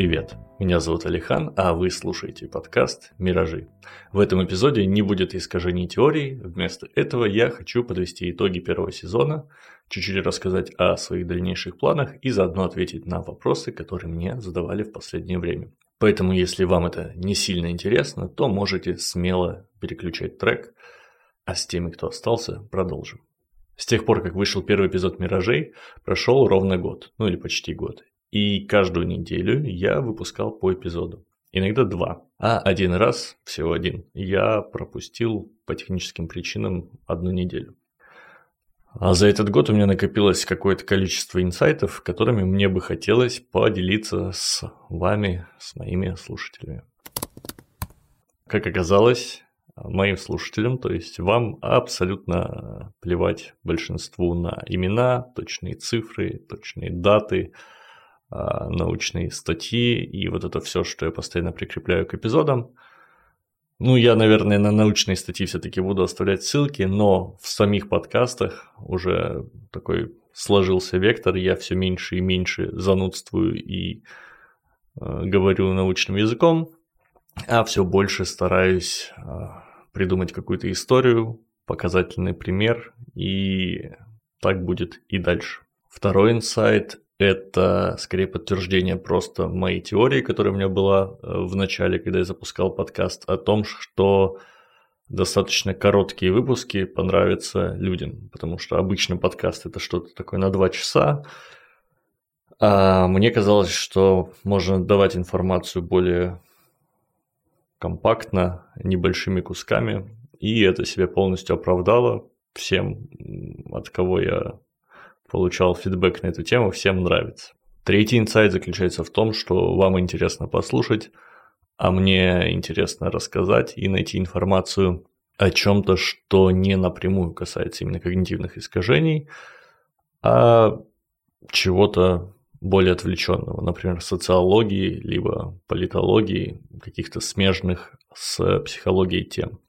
Привет, меня зовут Алихан, а вы слушаете подкаст «Миражи». В этом эпизоде не будет искажений теорий, вместо этого я хочу подвести итоги первого сезона, чуть-чуть рассказать о своих дальнейших планах и заодно ответить на вопросы, которые мне задавали в последнее время. Поэтому, если вам это не сильно интересно, то можете смело переключать трек, а с теми, кто остался, продолжим. С тех пор, как вышел первый эпизод «Миражей», прошел ровно год, ну или почти год. И каждую неделю я выпускал по эпизоду. Иногда два. А один раз, всего один, я пропустил по техническим причинам одну неделю. А за этот год у меня накопилось какое-то количество инсайтов, которыми мне бы хотелось поделиться с вами, с моими слушателями. Как оказалось, моим слушателям, то есть вам абсолютно плевать большинству на имена, точные цифры, точные даты, научные статьи и вот это все, что я постоянно прикрепляю к эпизодам. Ну, я, наверное, на научные статьи все-таки буду оставлять ссылки, но в самих подкастах уже такой сложился вектор, я все меньше и меньше занудствую и э, говорю научным языком, а все больше стараюсь э, придумать какую-то историю, показательный пример, и так будет и дальше. Второй инсайт это скорее подтверждение просто моей теории, которая у меня была э, в начале, когда я запускал подкаст, о том, что достаточно короткие выпуски понравятся людям, потому что обычно подкаст это что-то такое на два часа, а мне казалось, что можно давать информацию более компактно, небольшими кусками, и это себя полностью оправдало всем, от кого я получал фидбэк на эту тему, всем нравится. Третий инсайт заключается в том, что вам интересно послушать, а мне интересно рассказать и найти информацию о чем-то, что не напрямую касается именно когнитивных искажений, а чего-то более отвлеченного, например, социологии, либо политологии, каких-то смежных с психологией тем.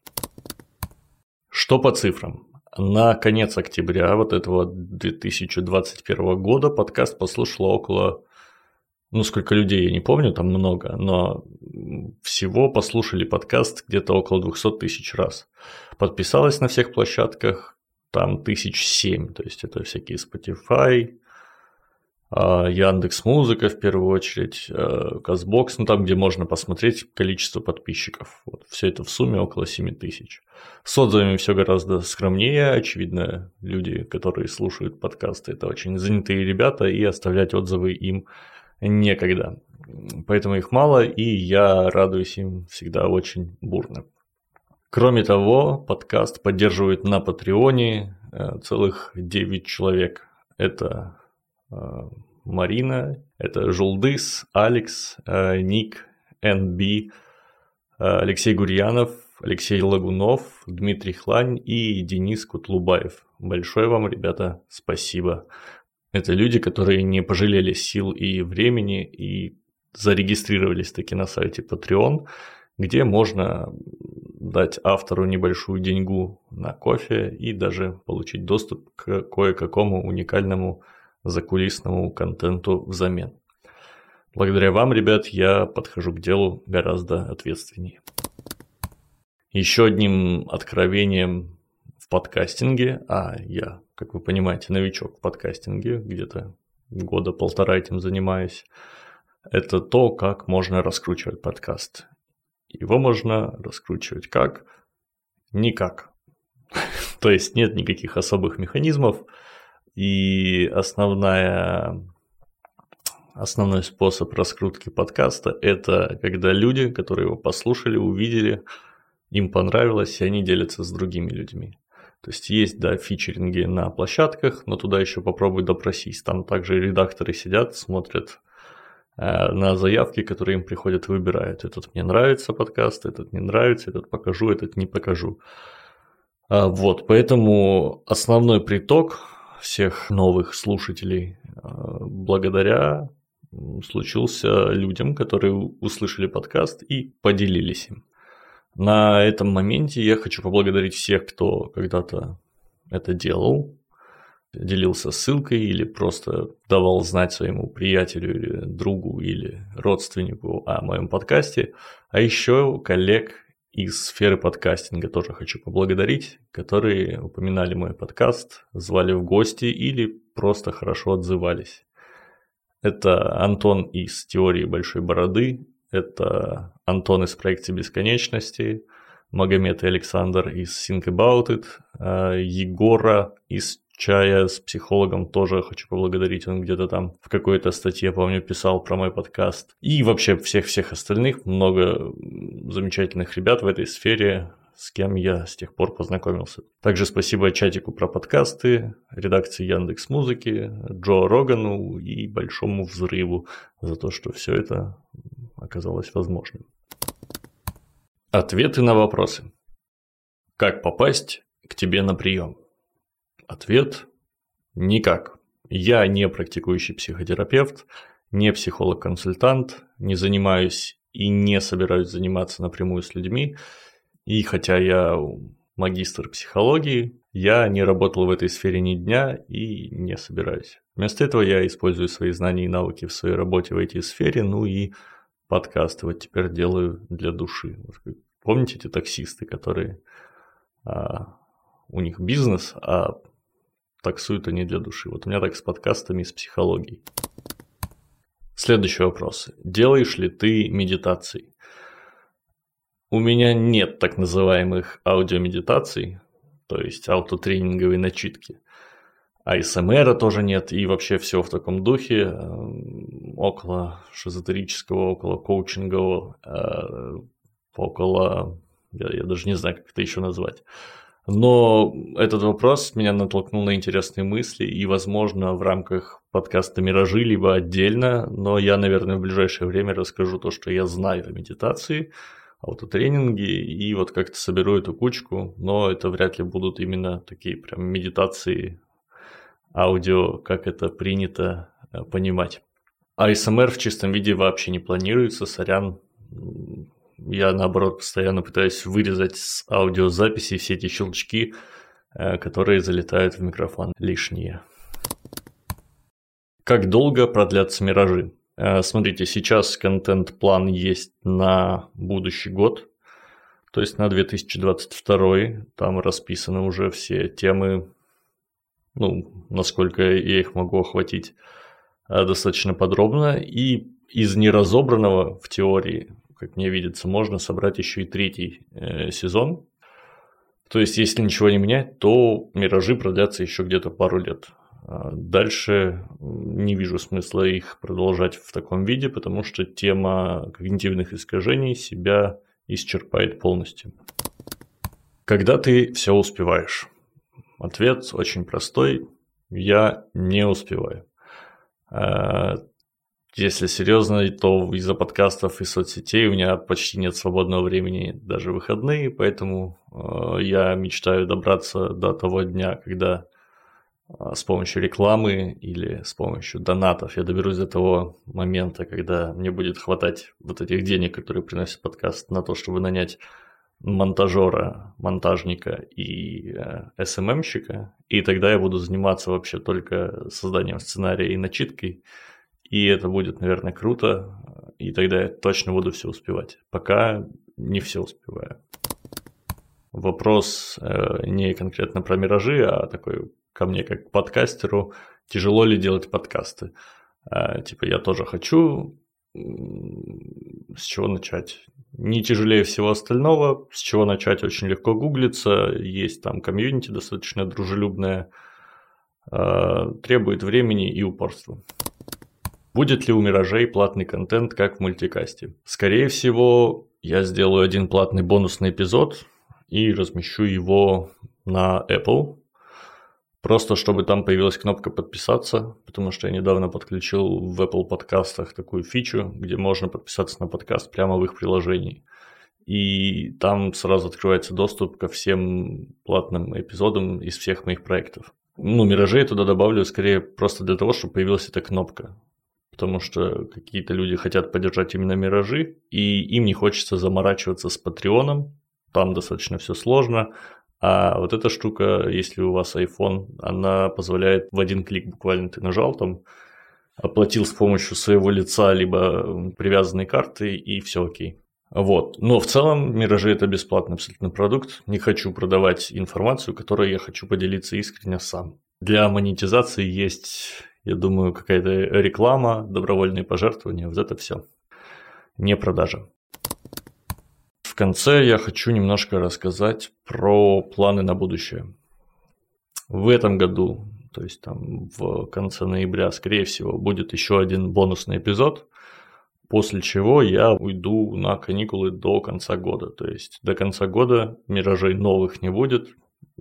Что по цифрам? На конец октября вот этого 2021 года подкаст послушало около, ну сколько людей, я не помню, там много, но всего послушали подкаст где-то около 200 тысяч раз. Подписалось на всех площадках там тысяч семь, то есть это всякие Spotify, Яндекс Музыка в первую очередь, а, Казбокс, ну там, где можно посмотреть количество подписчиков. Вот, все это в сумме около 7 тысяч. С отзывами все гораздо скромнее, очевидно, люди, которые слушают подкасты, это очень занятые ребята, и оставлять отзывы им некогда. Поэтому их мало, и я радуюсь им всегда очень бурно. Кроме того, подкаст поддерживает на Патреоне э, целых 9 человек. Это Марина, это Жулдыс, Алекс, э, Ник, НБ, э, Алексей Гурьянов, Алексей Лагунов, Дмитрий Хлань и Денис Кутлубаев. Большое вам, ребята, спасибо. Это люди, которые не пожалели сил и времени и зарегистрировались таки на сайте Patreon, где можно дать автору небольшую деньгу на кофе и даже получить доступ к кое-какому уникальному закулисному контенту взамен. Благодаря вам, ребят, я подхожу к делу гораздо ответственнее. Еще одним откровением в подкастинге, а я, как вы понимаете, новичок в подкастинге, где-то года полтора этим занимаюсь, это то, как можно раскручивать подкаст. Его можно раскручивать как? Никак. То есть нет никаких особых механизмов, и основная, основной способ раскрутки подкаста – это когда люди, которые его послушали, увидели, им понравилось, и они делятся с другими людьми. То есть есть, да, фичеринги на площадках, но туда еще попробуй допросись. Там также редакторы сидят, смотрят э, на заявки, которые им приходят, выбирают. Этот мне нравится подкаст, этот не нравится, этот покажу, этот не покажу. А, вот, поэтому основной приток всех новых слушателей э, благодаря случился людям, которые услышали подкаст и поделились им. На этом моменте я хочу поблагодарить всех, кто когда-то это делал. делился ссылкой или просто давал знать своему приятелю или другу или родственнику о моем подкасте. А еще коллег из сферы подкастинга тоже хочу поблагодарить, которые упоминали мой подкаст, звали в гости или просто хорошо отзывались. Это Антон из «Теории большой бороды», это Антон из проекта бесконечности», Магомед и Александр из Think About It, а, Егора из чая с психологом тоже хочу поблагодарить. Он где-то там в какой-то статье, помню, писал про мой подкаст. И вообще всех-всех остальных. Много замечательных ребят в этой сфере, с кем я с тех пор познакомился. Также спасибо чатику про подкасты, редакции Яндекс Музыки, Джо Рогану и Большому Взрыву за то, что все это оказалось возможным. Ответы на вопросы. Как попасть к тебе на прием? Ответ – никак. Я не практикующий психотерапевт, не психолог-консультант, не занимаюсь и не собираюсь заниматься напрямую с людьми. И хотя я магистр психологии, я не работал в этой сфере ни дня и не собираюсь. Вместо этого я использую свои знания и навыки в своей работе в этой сфере, ну и подкасты вот теперь делаю для души. Помните эти таксисты, которые а, у них бизнес, а таксуют они для души. Вот у меня так с подкастами, с психологией. Следующий вопрос. Делаешь ли ты медитации? У меня нет так называемых аудиомедитаций, то есть аутотренинговые начитки. А СМР тоже нет, и вообще все в таком духе, эм, около шизотерического, около коучингового, э, около, я, я даже не знаю, как это еще назвать. Но этот вопрос меня натолкнул на интересные мысли, и, возможно, в рамках подкаста «Миражи» либо отдельно, но я, наверное, в ближайшее время расскажу то, что я знаю о медитации, аутотренинге, и вот как-то соберу эту кучку, но это вряд ли будут именно такие прям медитации аудио, как это принято э, понимать. А СМР в чистом виде вообще не планируется, сорян, я, наоборот, постоянно пытаюсь вырезать с аудиозаписи все эти щелчки, э, которые залетают в микрофон лишние. Как долго продлятся миражи? Э, смотрите, сейчас контент-план есть на будущий год, то есть на 2022. Там расписаны уже все темы, ну, насколько я их могу охватить э, достаточно подробно. И из неразобранного в теории как мне видится, можно собрать еще и третий э, сезон. То есть, если ничего не менять, то миражи продлятся еще где-то пару лет. А дальше не вижу смысла их продолжать в таком виде, потому что тема когнитивных искажений себя исчерпает полностью. Когда ты все успеваешь? Ответ очень простой. Я не успеваю. Если серьезно, то из-за подкастов и соцсетей у меня почти нет свободного времени, даже выходные, поэтому э, я мечтаю добраться до того дня, когда э, с помощью рекламы или с помощью донатов я доберусь до того момента, когда мне будет хватать вот этих денег, которые приносит подкаст, на то, чтобы нанять монтажера, монтажника и э, СММщика, и тогда я буду заниматься вообще только созданием сценария и начиткой, и это будет, наверное, круто, и тогда я точно буду все успевать. Пока не все успеваю. Вопрос э, не конкретно про миражи, а такой ко мне как к подкастеру. Тяжело ли делать подкасты? Э, типа я тоже хочу. С чего начать? Не тяжелее всего остального. С чего начать очень легко гуглиться. Есть там комьюнити достаточно дружелюбное. Э, требует времени и упорства. Будет ли у Миражей платный контент, как в мультикасте? Скорее всего, я сделаю один платный бонусный эпизод и размещу его на Apple, просто чтобы там появилась кнопка подписаться, потому что я недавно подключил в Apple подкастах такую фичу, где можно подписаться на подкаст прямо в их приложении. И там сразу открывается доступ ко всем платным эпизодам из всех моих проектов. Ну, миражей туда добавлю скорее просто для того, чтобы появилась эта кнопка потому что какие-то люди хотят поддержать именно миражи, и им не хочется заморачиваться с Патреоном, там достаточно все сложно, А вот эта штука, если у вас iPhone, она позволяет в один клик буквально ты нажал там, оплатил с помощью своего лица либо привязанной карты и все окей. Вот. Но в целом Миражи это бесплатный абсолютно продукт. Не хочу продавать информацию, которой я хочу поделиться искренне сам. Для монетизации есть, я думаю, какая-то реклама, добровольные пожертвования, вот это все. Не продажа. В конце я хочу немножко рассказать про планы на будущее. В этом году, то есть там в конце ноября, скорее всего, будет еще один бонусный эпизод, после чего я уйду на каникулы до конца года. То есть до конца года миражей новых не будет,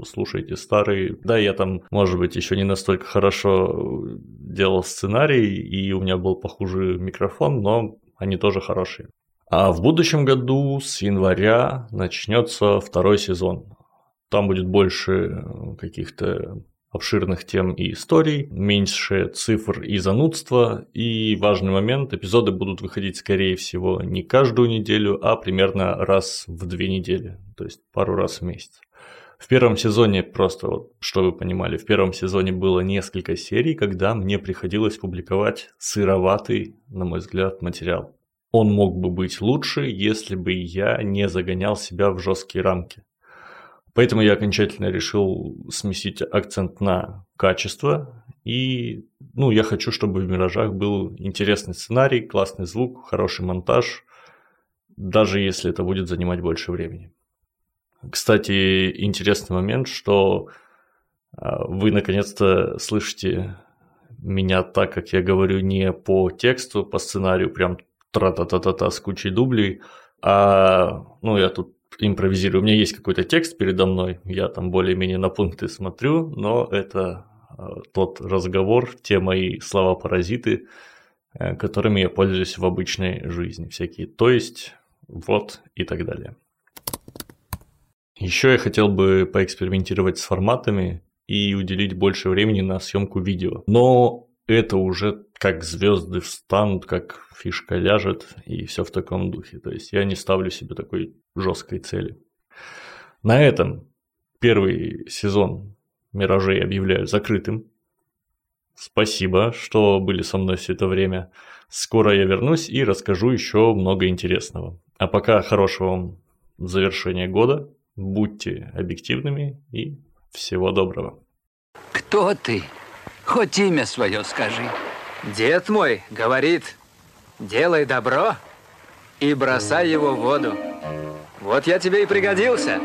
слушайте старые. Да, я там, может быть, еще не настолько хорошо делал сценарий, и у меня был похуже микрофон, но они тоже хорошие. А в будущем году с января начнется второй сезон. Там будет больше каких-то обширных тем и историй, меньше цифр и занудства. И важный момент, эпизоды будут выходить, скорее всего, не каждую неделю, а примерно раз в две недели, то есть пару раз в месяц. В первом сезоне, просто вот, что вы понимали, в первом сезоне было несколько серий, когда мне приходилось публиковать сыроватый, на мой взгляд, материал. Он мог бы быть лучше, если бы я не загонял себя в жесткие рамки. Поэтому я окончательно решил сместить акцент на качество. И ну, я хочу, чтобы в «Миражах» был интересный сценарий, классный звук, хороший монтаж, даже если это будет занимать больше времени. Кстати, интересный момент, что а, вы наконец-то слышите меня так, как я говорю, не по тексту, по сценарию, прям тра-та-та-та-та с кучей дублей, а, ну, я тут импровизирую. У меня есть какой-то текст передо мной, я там более-менее на пункты смотрю, но это а, тот разговор, те мои слова-паразиты, э, которыми я пользуюсь в обычной жизни. Всякие «то есть», «вот» и так далее. Еще я хотел бы поэкспериментировать с форматами и уделить больше времени на съемку видео. Но это уже как звезды встанут, как фишка ляжет, и все в таком духе. То есть я не ставлю себе такой жесткой цели. На этом первый сезон «Миражей» объявляю закрытым. Спасибо, что были со мной все это время. Скоро я вернусь и расскажу еще много интересного. А пока хорошего вам завершения года. Будьте объективными и всего доброго. Кто ты? Хоть имя свое скажи. Дед мой говорит, делай добро и бросай его в воду. Вот я тебе и пригодился.